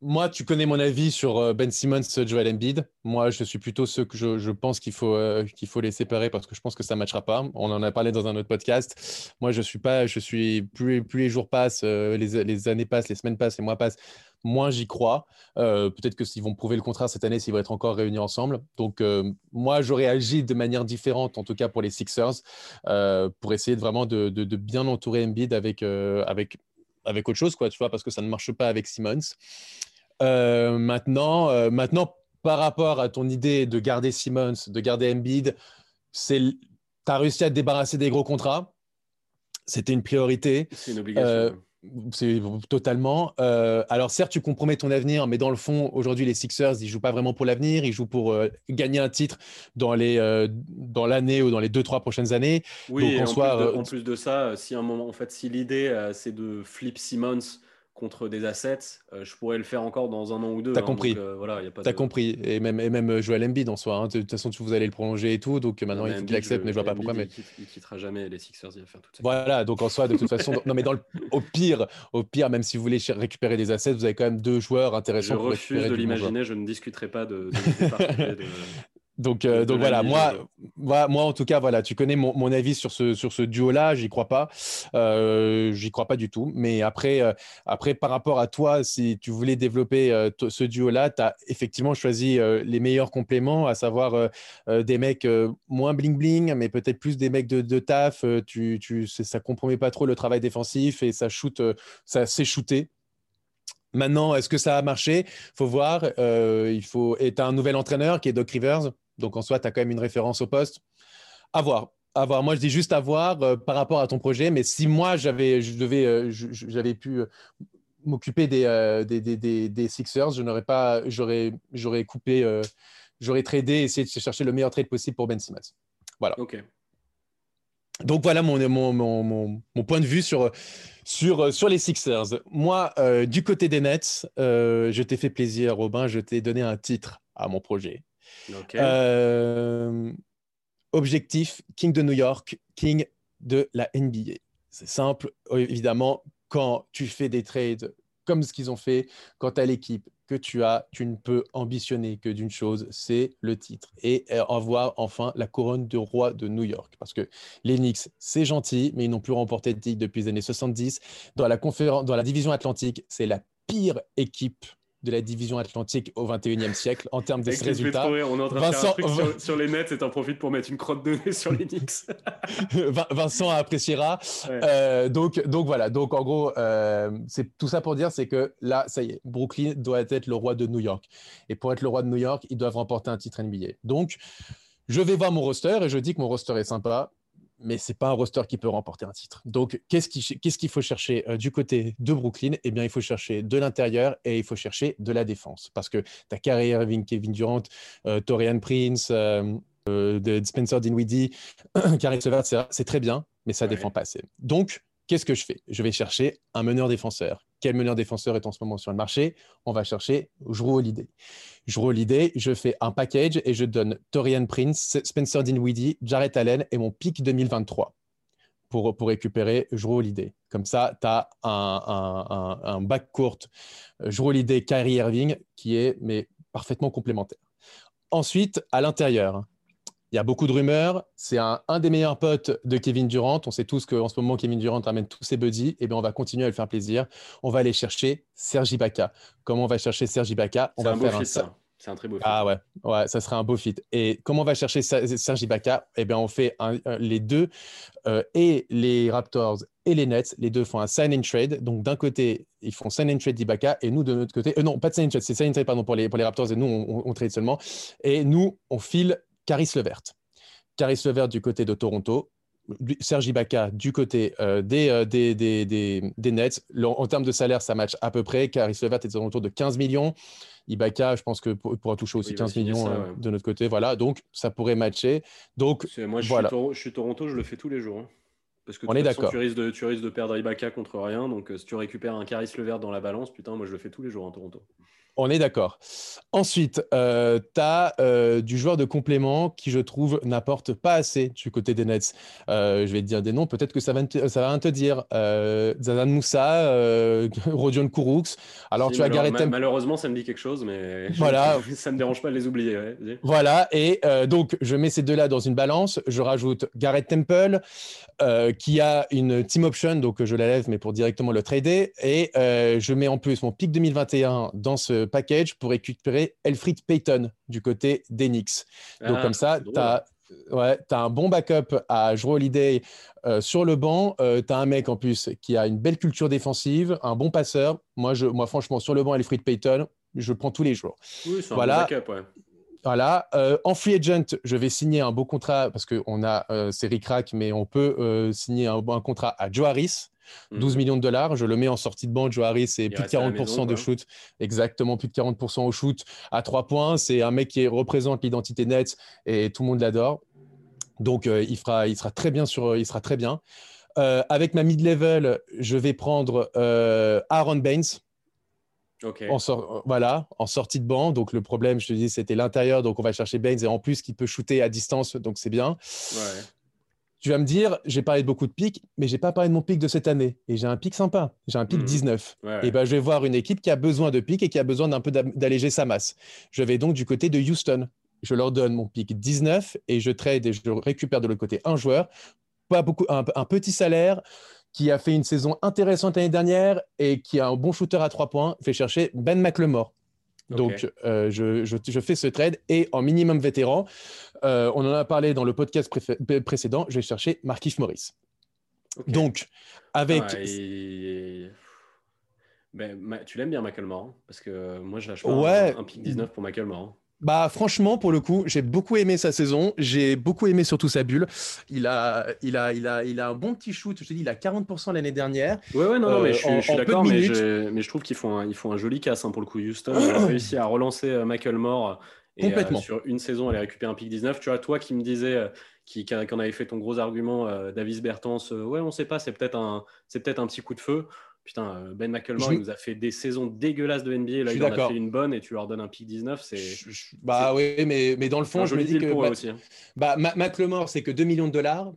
moi, tu connais mon avis sur euh, Ben Simmons, Joel Embiid. Moi, je suis plutôt ceux que je, pense qu'il faut, euh, qu'il faut les séparer parce que je pense que ça ne matchera pas. On en a parlé dans un autre podcast. Moi, je suis pas, je suis plus, plus les jours passent, euh, les, années passent, les semaines passent, les mois passent, moins j'y crois. Peut-être que s'ils vont prouver le contraire cette année, s'ils vont être encore réunis ensemble. Donc, moi, j'aurais agi de manière différente, en tout cas pour les Sixers, pour essayer de vraiment de, de, de bien entourer Embiid avec, avec avec autre chose, quoi, tu vois, parce que ça ne marche pas avec Simmons. Euh, maintenant, euh, maintenant, par rapport à ton idée de garder Simmons, de garder Embiid, tu as réussi à te débarrasser des gros contrats. C'était une priorité. C'est une obligation. Euh, c'est totalement. alors certes, tu compromets ton avenir, mais dans le fond, aujourd'hui, les Sixers, ils jouent pas vraiment pour l'avenir. Ils jouent pour gagner un titre dans les dans l'année ou dans les deux trois prochaines années. Oui, en, plus de, en, plus de, ça, si un moment, en fait, si l'idée c'est de flip Simmons contre des assets, euh, je pourrais le faire encore dans un an ou deux. T'as hein, compris. Euh, voilà, T'as compris. Et même, et même Joel Embiid en soi. Hein. De toute façon, vous allez le prolonger et tout. Donc maintenant, il faut qu'il accepte, mais je vois pas pourquoi. Mais... Il, quittera jamais les Sixers. Il va faire toute ça. Voilà. Donc en soi, de toute façon, non, mais dans le, au pire, au pire, même si vous voulez récupérer des assets, vous avez quand même deux joueurs intéressants. Je refuse de l'imaginer. Je ne discuterai pas de, de, de donc, euh, donc voilà, moi, moi, moi, en tout cas, voilà, tu connais mon, mon avis sur ce, sur ce duo-là, j'y crois pas, euh, j'y crois pas du tout. Mais après, euh, après, par rapport à toi, si tu voulais développer euh, ce duo-là, tu as effectivement choisi les meilleurs compléments, à savoir des mecs moins bling-bling, mais peut-être plus des mecs de, de taf. tu, tu, ça compromet pas trop le travail défensif et ça shoot, ça s'est shooté Maintenant, est-ce que ça a marché? Faut voir. il faut. Et tu as un nouvel entraîneur qui est Doc Rivers? Donc en soi, tu as quand même une référence au poste. À voir. À voir. Moi, je dis juste à voir euh, par rapport à ton projet. Mais si moi, j'avais, je devais, euh, j'avais pu euh, m'occuper des, des, des, Sixers, je n'aurais pas, j'aurais, j'aurais coupé, j'aurais tradé, essayé de chercher le meilleur trade possible pour Ben Simmons. Voilà. Ok. Donc voilà mon, mon, mon, mon, point de vue sur, sur, sur les Sixers. Moi, du côté des Nets, je t'ai fait plaisir, Robin. Je t'ai donné un titre à mon projet. Euh, objectif, King de New York, King de la NBA. C'est simple, évidemment, quand tu fais des trades comme ce qu'ils ont fait, quand tu as l'équipe que tu as, tu ne peux ambitionner que d'une chose, c'est le titre et avoir enfin la couronne de roi de New York. Parce que les Knicks, c'est gentil, mais ils n'ont plus remporté de titre depuis les années 70. Dans la, dans la division atlantique, c'est la pire équipe de la division atlantique au 21e siècle en termes de résultats. on est en train de faire un truc sur, les nets et t'en profites pour mettre une crotte de nez sur les Knicks. Vincent appréciera. Euh, donc, donc voilà, donc en gros, euh, c'est tout ça pour dire, c'est que là, ça y est, Brooklyn doit être le roi de New York. Et pour être le roi de New York, ils doivent remporter un titre NBA. Donc, je vais voir mon roster et je dis que mon roster est sympa mais c'est pas un roster qui peut remporter un titre. Donc, qu'est-ce qu'il faut chercher euh, du côté de Brooklyn? Eh bien, il faut chercher de l'intérieur et il faut chercher de la défense. Parce que ta carrière, Kevin Durant, euh, Torian Prince, euh, de Spencer Dinwiddie, Caris Levert, c'est très bien, mais ça ne défend pas assez. Donc, qu'est-ce que je fais? Je vais chercher un meneur défenseur. Quel meneur défenseur est en ce moment sur le marché? On va chercher Drew Holiday. Drew Holiday, je fais un package et je donne Torian Prince, Spencer Dinwiddie, Jarrett Allen et mon pick 2023 pour, pour récupérer Drew Holiday. Comme ça, tu as un, un, un, back court Drew Holiday, Kyrie Irving qui est mais parfaitement complémentaire. Ensuite, à l'intérieur, il y a beaucoup de rumeurs. C'est un, des meilleurs potes de Kevin Durant. On sait tous qu'en ce moment, Kevin Durant ramène tous ses buddies. Et eh bien, on va continuer à le faire plaisir. On va aller chercher Sergi Ibaka. Comment on va chercher Sergi Ibaka? On va un faire un... ça. C'est un très beau fit. Ah ouais, ouais, ça serait un beau fit. Et comment on va chercher Sergi Ibaka? Eh bien, on fait les deux, euh, et les Raptors et les Nets, les deux font un sign and trade. Donc, d'un côté, ils font sign and trade d'Ibaka, et nous, de notre côté, euh, non, pas de sign and trade, c'est sign and trade, pardon, pour les, pour les Raptors, et nous, on, on trade seulement. Et nous, on file Caris Levert. Caris Levert du côté de Toronto, Sergi Ibaka du côté euh, euh, des, des, des, des, Nets. en termes de salaire, ça match à peu près. Caris Levert est autour de 15 millions. Ibaka, je pense que pourra toucher aussi 15 millions euh, de notre côté. Voilà, donc ça pourrait matcher. Donc, moi, je, voilà. suis je, suis Toronto, je le fais tous les jours. Hein. Parce que On est d'accord. Tu risques, de, tu risques de perdre Ibaka contre rien. Donc, si tu récupères un Caris Levert dans la balance, putain, moi, je le fais tous les jours en Toronto. On est d'accord. Ensuite, euh, tu as euh, du joueur de complément qui, je trouve, n'apporte pas assez du côté des Nets. Euh, je vais te dire des noms, peut-être que ça va, te, ça va rien te dire. Zadan Moussa, Rodion Kourouks. Alors, tu as Gareth Malheureusement, ça me dit quelque chose, mais voilà. ça ne me dérange pas de les oublier. Voilà, et donc, je mets ces deux-là dans une balance. Je rajoute Gareth Temple, qui a une team option, donc je la lève, mais pour directement le trader. Et je mets en plus mon pic 2021 dans ce package pour récupérer Elfrid Payton du côté d'Enix. Donc, ah, comme ça, tu as. Ouais, as un bon backup à Joe Holiday euh, sur le banc. Euh, tu as un mec en plus qui a une belle culture défensive, un bon passeur. Moi, je, moi franchement, sur le banc, Elfrid Payton, je prends tous les jours. Oui, c'est voilà. un bon backup, ouais. Voilà. Euh, en free agent, je vais signer un beau contrat parce qu'on a euh, c'est mais on peut signer un, un, contrat à Joe Harris. 12 mhm. millions de dollars. Je le mets en sortie de banque. Joe Harris, c'est plus de 40% de shoot. Exactement, plus de 40% au shoot à 3 points. C'est un mec qui représente l'identité nette et tout le monde l'adore. Donc, euh, il, fera, il, sera très bien sur, il sera très bien. Euh, avec ma mid-level, je vais prendre euh, Aaron Baines. En voilà, en sortie de banc. Donc, le problème, je te dis, c'était l'intérieur. Donc, on va chercher Baines et en plus, qui peut shooter à distance. Donc, c'est bien. Ouais. Tu vas me dire, j'ai parlé de beaucoup de pics, mais j'ai pas parlé de mon pic de cette année. Et j'ai un pic sympa. J'ai un pic 19. Mmh. Et ben, je vais voir une équipe qui a besoin de pics et qui a besoin d'un peu d'alléger sa masse. Je vais donc du côté de Houston. Je leur donne mon pic 19 et je trade et je récupère de l'autre côté un joueur, pas beaucoup, un, petit salaire, qui a fait une saison intéressante l'année dernière et qui a un bon shooter à trois points. Fait chercher Ben McLemore. Donc, euh, je, fais ce trade et en minimum vétéran, euh, on en a parlé dans le podcast précédent, je vais chercher Markif Morris. Donc, avec. Ah, ben, tu l'aimes bien, Michael Moore Parce que moi, je lâche pas ouais. un, pic 19 pour Michael Moore. Bah franchement pour le coup j'ai beaucoup aimé sa saison. J'ai beaucoup aimé surtout sa bulle. Il a il a il a il a un bon petit shoot. Je te dis il a 40% l'année dernière. Ouais ouais non, non mais je, suis, d'accord mais, je trouve qu'ils font un, ils font un joli casse hein, pour le coup. Houston ils ont réussi à relancer euh, Michael Moore et euh, Complètement. sur une saison aller récupérer un pic 19 tu vois toi qui me disais euh, qui, qui, en avait fait ton gros argument Davis Bertens ouais on sait pas c'est peut-être un c'est peut-être un petit coup de feu Putain, euh, Ben McElmore, il nous a fait des saisons dégueulasses de NBA. Là, il en a fait une bonne et tu leur donnes un pic 19. C'est. Bah oui, mais, mais dans le fond, je me dis que. Bah, aussi, hein. bah, McLemore, c'est que 2 millions de dollars.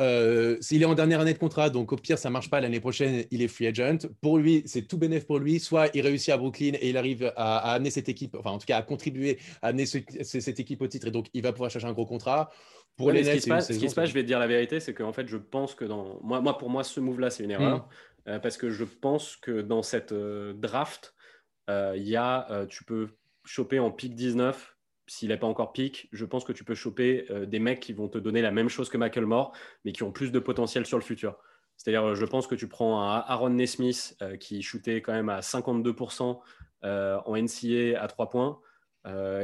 Euh, il est en dernière année de contrat, donc au pire, ça marche pas. L'année prochaine, il est free agent. Pour lui, c'est tout bénéf pour lui. Soit il réussit à Brooklyn et il arrive à, amener cette équipe, enfin en tout cas à contribuer à amener cette équipe au titre et donc il va pouvoir chercher un gros contrat. Pour les ce, qui se passe, ce qui se passe, je vais te dire la vérité, c'est qu'en fait, je pense que dans moi, moi pour moi, ce move-là, c'est une erreur. Hmm. Euh, parce que je pense que dans cette euh, draft, euh, il y a, tu peux choper en pick 19 s'il n'est pas encore pick, je pense que tu peux choper des mecs qui vont te donner la même chose que Michael Moore, mais qui ont plus de potentiel sur le futur. C'est-à-dire, je pense que tu prends un Aaron Nesmith qui shootait quand même à 52% en NCA à 3 points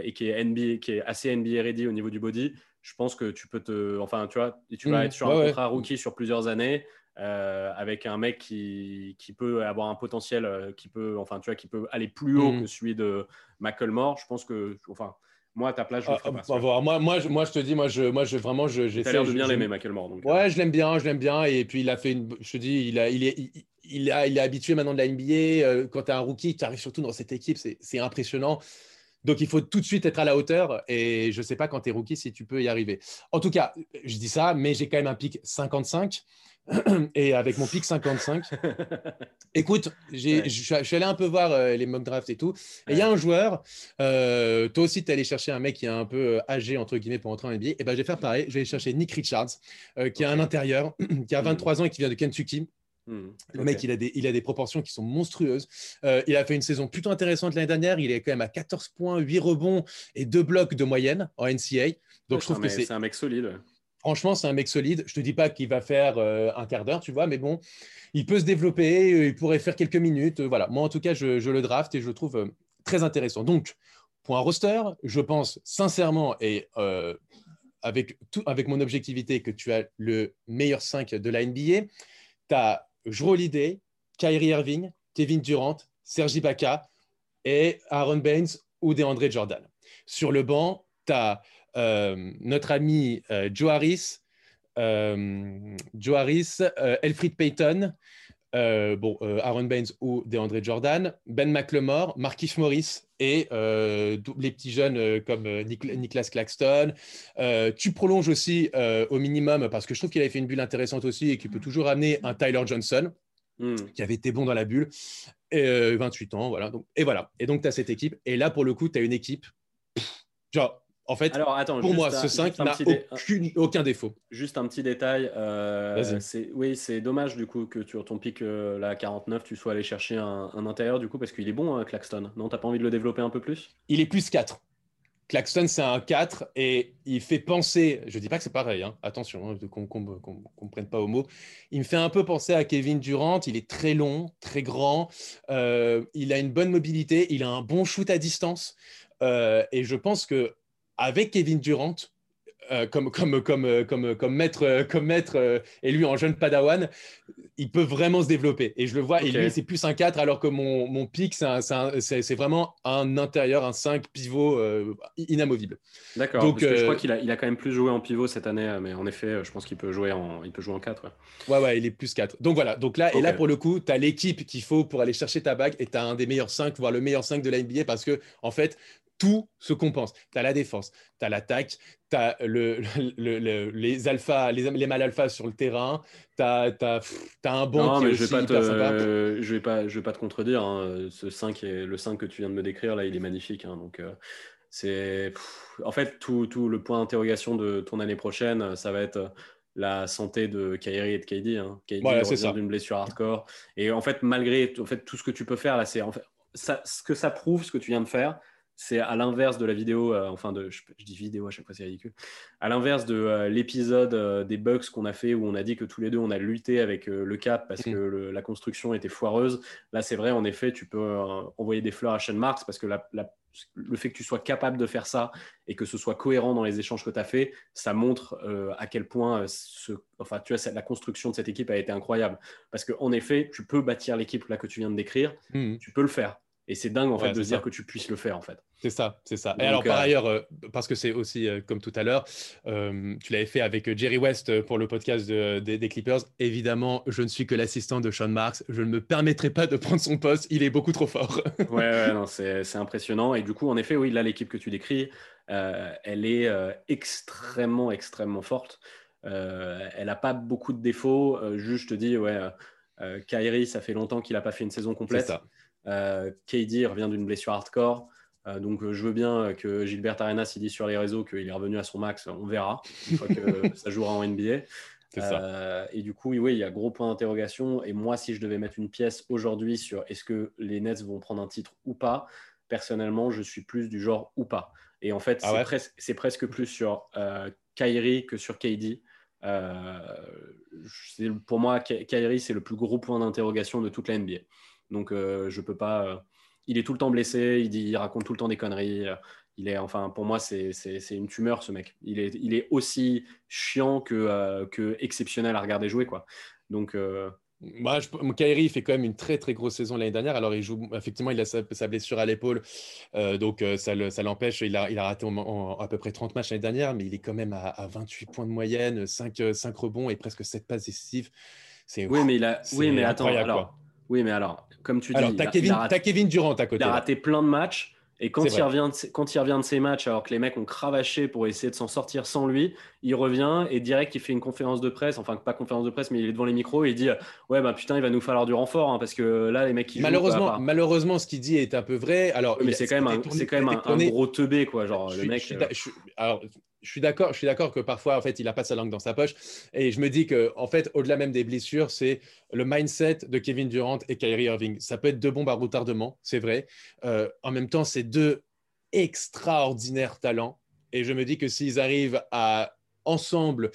et qui est, NBA, qui est assez NBA ready au niveau du body. Je pense que tu peux te. Enfin, tu vois, tu vas mmh. être sur un contrat rookie sur plusieurs années. Euh, avec un mec qui, qui, peut avoir un potentiel euh, qui peut, enfin, tu vois, qui peut aller plus haut mm. que celui de McElmore. Je pense que, enfin, moi, à ta place, je le ah, ferais pas. moi, moi, je, moi, je te dis, moi, je, moi, je vraiment, je, j'essaie. l'air de bien l'aimer, McElmore. Donc, ouais, je l'aime bien, je l'aime bien. Et puis, il a fait une, je te dis, il a, il est, il, a, il est habitué maintenant de la NBA. Euh, quand tu es un rookie, tu arrives surtout dans cette équipe, c'est, c'est impressionnant. Donc, il faut tout de suite être à la hauteur. Et je ne sais pas quand tu es rookie si tu peux y arriver. En tout cas, je dis ça, mais j'ai quand même un pic 55. et avec mon pic 55. Écoute, je suis allé un peu voir euh, les mock drafts et tout. Et il y a un joueur, euh, toi aussi, tu es allé chercher un mec qui est un peu euh, âgé, entre guillemets, pour entrer en NBA. Et ben, je vais faire pareil. Je vais aller chercher Nick Richards, qui a un intérieur, qui a 23 hmm. ans et qui vient de Kentucky. Hmm. Le mec, il a, des, il a des proportions qui sont monstrueuses. il a fait une saison plutôt intéressante l'année dernière. Il est quand même à 14 points, 8 rebonds et 2 blocs de moyenne en NCA. Donc, je trouve que c'est un mec solide. Franchement, c'est un mec solide. Je te dis pas qu'il va faire euh, un quart d'heure, tu vois, mais bon, il peut se développer, euh, il pourrait faire quelques minutes. Euh, voilà, moi en tout cas, je, le draft et je le trouve très intéressant. Donc, pour un roster, je pense sincèrement et avec, tout, avec mon objectivité que tu as le meilleur 5 de la NBA. Tu as Jrue Holiday, Kyrie Irving, Kevin Durant, Sergi Baca et Aaron Baines ou DeAndre Jordan. Sur le banc, tu as notre ami euh, Joe Harris, euh, Joe Harris Elfrid Payton, bon, Aaron Baines ou DeAndre Jordan, Ben McLemore, Marquis Morris et euh, les petits jeunes euh, comme euh, Niklas Claxton. tu prolonges aussi au minimum, parce que je trouve qu'il avait fait une bulle intéressante aussi et qu'il peut toujours amener un Tyler Johnson. Hmm. qui avait été bon dans la bulle, et, 28 ans, voilà. Donc, et voilà. Et donc, tu as cette équipe. Et là, pour le coup, tu as une équipe. genre, en fait, pour moi, ce 5 n'a aucun défaut. Juste un petit détail. Euh, oui, c'est dommage du coup que tu, ton pic euh, la 49, tu sois allé chercher un, intérieur du coup parce qu'il est bon, hein, Claxton. Non, t'as pas envie de le développer un peu plus? Il est plus 4. Claxton, c'est un 4 et il fait penser, je dis pas que c'est pareil, hein, attention, hein, qu'on ne prenne pas au mot, il me fait un peu penser à Kevin Durant, il est très long, très grand, euh, il a une bonne mobilité, il a un bon shoot à distance et je pense que avec Kevin Durant, euh, comme, comme, comme, euh, comme, comme maître, euh, comme maître et lui en jeune padawan, il peut vraiment se développer. Et je le vois, et lui, c'est plus un 4, alors que mon, mon pic, c'est vraiment un intérieur, un 5 pivot inamovible. D'accord, donc je crois qu'il a, il a quand même plus joué en pivot cette année, mais en effet, je pense qu'il peut, jouer en, il peut jouer en 4. Ouais. ouais, il est plus 4. Donc voilà, donc là, et là, pour le coup, tu as l'équipe qu'il faut pour aller chercher ta bague, et tu as un des meilleurs 5, voire le meilleur 5 de la NBA, parce que, en fait, tout se compense. Tu as la défense, tu as l'attaque, tu as le, les alphas, les, les mal alphas sur le terrain, tu as, un bon qui je vais pas je vais pas, je vais pas te contredire. Hein. Ce 5 est, le 5 que tu viens de me décrire, là, il est magnifique. Hein. Donc, euh, c'est en fait tout, tout, le point d'interrogation de ton année prochaine, ça va être la santé de Kyrie et de KD. Hein. KD revient d'une blessure hardcore. Et en fait, malgré en fait, tout ce que tu peux faire, là, c'est en fait, ça, ce que ça prouve, ce que tu viens de faire, c'est à l'inverse de la vidéo, euh, enfin de, je, dis vidéo à chaque fois, c'est ridicule. À l'inverse de euh, l'épisode euh, des bugs qu'on a fait où on a dit que tous les deux on a lutté avec le cap parce mm. que la construction était foireuse. Là, c'est vrai, en effet, tu peux envoyer des fleurs à Sean Marks parce que le fait que tu sois capable de faire ça et que ce soit cohérent dans les échanges que tu as fait, ça montre à quel point ce, enfin, tu vois, la construction de cette équipe a été incroyable. Parce qu'en effet, tu peux bâtir l'équipe là que tu viens de décrire, mm. tu peux le faire. Et c'est dingue en fait de dire que tu puisses le faire en fait. C'est ça, c'est ça. et alors par euh, ailleurs, euh, parce que c'est aussi euh, comme tout à l'heure, tu l'avais fait avec Jerry West pour le podcast des Clippers. Évidemment, je ne suis que l'assistant de Sean Marks. Je ne me permettrai pas de prendre son poste. Il est beaucoup trop fort. ouais, ouais non, c'est impressionnant. Et du coup, en effet, oui, là, l'équipe que tu décris, elle est extrêmement, extrêmement forte. elle n'a pas beaucoup de défauts. juste, je te dis, ouais, Kyrie, ça fait longtemps qu'il n'a pas fait une saison complète. Ça. Euh, KD revient d'une blessure hardcore. Euh, donc, je veux bien que Gilbert Arenas il dit sur les réseaux qu'il est revenu à son max. On verra une fois que ça jouera en NBA. Euh, et du coup, oui, il y a gros point d'interrogation. Et moi, si je devais mettre une pièce aujourd'hui sur est-ce que les Nets vont prendre un titre ou pas, personnellement, je suis plus du genre ou pas. Et en fait, ah c'est, presque plus sur euh, Kyrie que sur KD. pour moi, Kyrie, c'est le plus gros point d'interrogation de toute la NBA. Donc, euh, je peux pas. Euh, il est tout le temps blessé, il, dit, il raconte tout le temps des conneries. Euh, il est, enfin, pour moi, c'est une tumeur, ce mec. Il est, il est aussi chiant que, que exceptionnel à regarder jouer, quoi. Donc. Je, Kairi fait quand même une très très grosse saison l'année dernière. Alors, il joue effectivement, il a sa, blessure à l'épaule, donc ça l'empêche. il, a, il a raté à peu près 30 matchs l'année dernière, mais il est quand même à, 28 points de moyenne, 5, 5 rebonds et presque 7 passes décisives. Oui, mais il a, oui, mais attends, alors, oui, mais alors, comme tu dis, alors, tu as, Kevin Durant à côté. Il a raté plein de matchs. Et quand il, revient de, quand il revient de ces matchs, alors que les mecs ont cravaché pour essayer de s'en sortir sans lui, il revient et direct il fait une conférence de presse, enfin pas conférence de presse, mais il est devant les micros et il dit ouais bah putain il va nous falloir du renfort hein, parce que là les mecs qui malheureusement malheureusement ce qu'il dit est un peu vrai. Alors mais c'est quand même un, c'est quand même un, gros teubé quoi genre le mec. Alors je suis d'accord, je suis d'accord que parfois, en fait, il n'a pas sa langue dans sa poche. Et je me dis que, en fait, au-delà même des blessures, c'est le mindset de Kevin Durant et Kyrie Irving. Ça peut être deux bombes à retardement, c'est vrai. Euh, en même temps, c'est deux extraordinaires talents. Et je me dis que s'ils arrivent à ensemble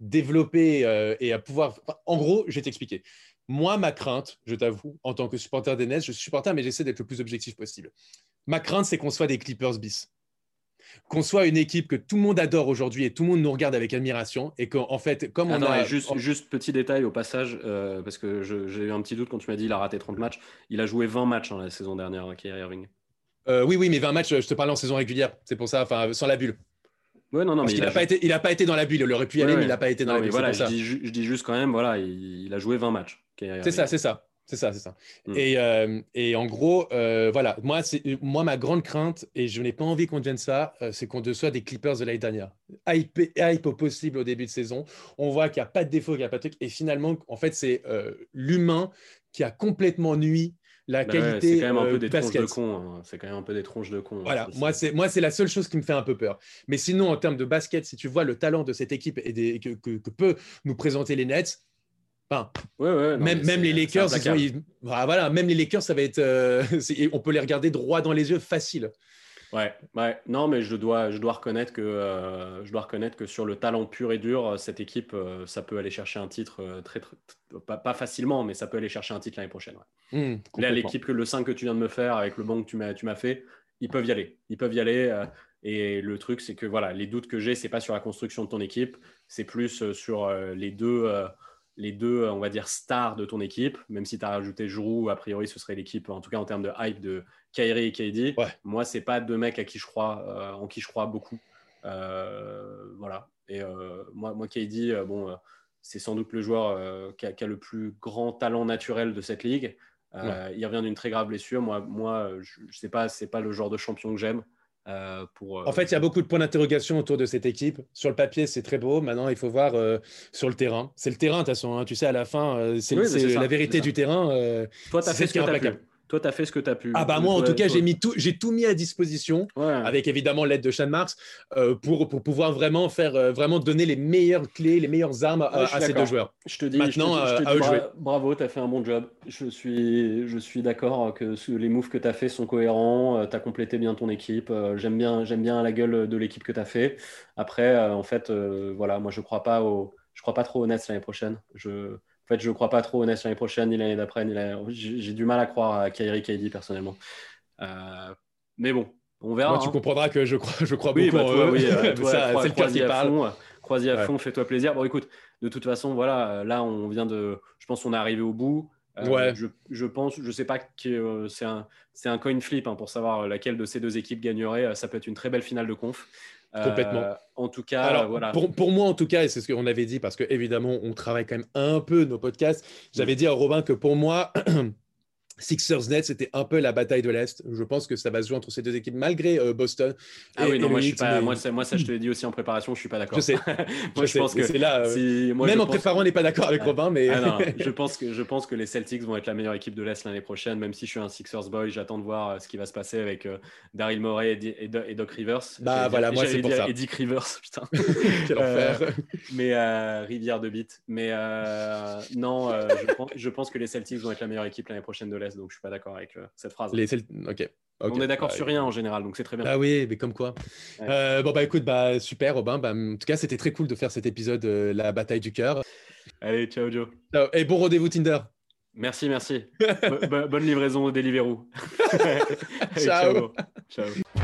développer euh, et à pouvoir. En gros, je vais t'expliquer. Moi, ma crainte, je t'avoue, en tant que supporter des Nets, je suis supporter, mais j'essaie d'être le plus objectif possible. Ma crainte, c'est qu'on soit des Clippers bis qu'on soit une équipe que tout le monde adore aujourd'hui et tout le monde nous regarde avec admiration et qu'en fait, comme ah on a. Juste, juste petit détail au passage, euh, parce que j'ai eu un petit doute quand tu m'as dit il a raté 30 matchs. Il a joué 20 matchs hein, la saison dernière, hein, Kyrie Irving. Euh, oui, oui, mais 20 matchs, je te parle en saison régulière. C'est pour ça, enfin, sans la bulle. Ouais, non, non, mais il n'a pas, été, pas dans la bulle. Il aurait pu y aller, mais il n'a pas été dans la bulle. Voilà, je dis, je, dis, juste quand même, voilà, il, a joué 20 matchs. C'est ça, c'est ça. C'est ça, c'est ça. Mm. Et, euh, et en gros, euh, voilà, moi, moi, ma grande crainte, et je n'ai pas envie qu'on devienne ça, euh, c'est qu'on soit des Clippers de l'année dernière. Hype, hype au possible au début de saison. On voit qu'il n'y a pas de défaut, qu'il n'y a pas de truc. Et finalement, en fait, c'est l'humain qui a complètement nuit la Bah ouais, qualité c'est quand même un peu des tronches basket. de con. hein. C'est quand même un peu des tronches de con. Voilà, moi c'est moi c'est la seule chose qui me fait un peu peur. Mais sinon en termes de basket, si tu vois le talent de cette équipe et des, que, que, que peut nous présenter les Nets, enfin, Ouais, ouais, non, même, les Lakers, ils ont- implacable. ils- voilà, voilà, même les Lakers, ça va être, euh, on peut les regarder droit dans les yeux, facile. Ouais, ouais. Non, mais je dois, je dois reconnaître que, euh, je dois reconnaître que sur le talent pur et dur, euh, cette équipe, euh, ça peut aller chercher un titre très, très- pas, pas facilement, mais ça peut aller chercher un titre l'année prochaine. ouais. Hmm, Là, l'équipe que le 5 que tu viens de me faire avec le banc que tu m'as, tu m'as fait, ils peuvent y aller. Ils peuvent y aller. et le truc, c'est que voilà, les doutes que j'ai, c'est pas sur la construction de ton équipe, c'est plus sur les deux, les deux, on va dire, stars de ton équipe. Même si tu as rajouté Giroud, a priori, ce serait l'équipe, en tout cas en termes de hype de Kyrie et KD. Ouais. Moi, c'est pas deux mecs à qui je crois, euh, en qui je crois beaucoup. Euh, voilà. Et euh, moi, moi, KD, bon, c'est sans doute le joueur qui, a, qui a le plus grand talent naturel de cette ligue. Il revient d'une très grave blessure. Moi, moi je, je sais pas, c'est pas le genre de champion que j'aime. Euh, pour, euh, En fait, il y a beaucoup de points d'interrogation autour de cette équipe. Sur le papier, c'est très beau. Maintenant, il faut voir euh, sur le terrain. C'est le terrain, de toute façon. hein. Tu sais, à la fin, c'est Oui, la vérité du terrain. toi, tu as fait ce que est tu as pu. Toi, tu as fait ce que tu as pu. Ah bah moi, en tout cas, j'ai mis tout, j'ai tout mis à disposition. Ouais. avec évidemment l'aide de Sean Marks, euh, pour, pour pouvoir vraiment faire, euh, vraiment donner les meilleures clés, les meilleures armes à, Ouais, ces deux joueurs. Je te dis, Maintenant, je te dis- je te euh, dis à eux de bra- jouer. bravo, tu as fait un bon job. Je suis, je suis d'accord que les moves que tu as fait sont cohérents. tu as complété bien ton équipe. Euh, J'aime bien, j'aime bien la gueule de l'équipe que tu as fait. Après, euh, en fait, euh, voilà, moi, je crois pas au, je crois pas trop aux Nets l'année prochaine. Je, en fait, je crois pas trop aux Nets l'année prochaine, ni l'année d'après, ni J'ai du mal à croire à Kyrie, KD personnellement. Euh, mais bon, on verra. Moi, tu hein. comprendras que je crois, je crois Oui, beaucoup bah, en toi, eux. oui, euh, c'est le crois-y qui à parle. fond, euh, crois-y à Ouais. fond, fais-toi plaisir. Bon, écoute, de toute façon, voilà, là, on vient de. Je pense qu'on est arrivé au bout. Euh, Ouais. je, je pense, je sais pas que c'est un, un coin flip hein, pour savoir laquelle de ces deux équipes gagnerait. Ça peut être une très belle finale de conf. Euh, Complètement. en tout cas, Alors, euh, voilà. pour, pour moi, en tout cas, et c'est ce qu'on avait dit, parce que évidemment, on travaille quand même un peu nos podcasts. J'avais dit à Robin que pour moi, Sixers Nets, c'était un peu la bataille de l'Est. Je pense que ça va se jouer entre ces deux équipes, malgré euh, Boston. Ah et- oui, et non, moi, je suis pas, mais- moi, ça, moi, ça, je te l'ai dit aussi en préparation, je suis pas d'accord. Je sais. moi, Je pense et que. c'est là, euh, si- moi, même en pense- préparant, on n'est pas d'accord avec. Robin, mais Ah non, je pense que je pense que les Celtics vont être la meilleure équipe de l'Est l'année prochaine, même si je suis un Sixers boy, j'attends de voir euh, ce qui va se passer avec euh, Daryl Morey et, et et Doc Rivers. Bah, voilà, moi, c'est pour ça. Eddie Rivers, putain. quel enfer. Mais rivière de bite. Mais non, je, pense, je pense que les Celtics vont être la meilleure équipe l'année prochaine de l'Est, donc je suis pas d'accord avec euh, cette phrase. Les ok. On est d'accord Bah, sur rien en général, donc c'est très bien. Ah oui, mais comme quoi. Ouais. Euh, bon, bah écoute, bah, super, Robin. Bah, en tout cas, c'était très cool de faire cet épisode, euh, La bataille du cœur. Allez, ciao Joe. Euh, Et bon rendez-vous Tinder. Merci, merci. Bo- bo- bonne livraison au Deliveroo. Ciao. ciao. Ciao.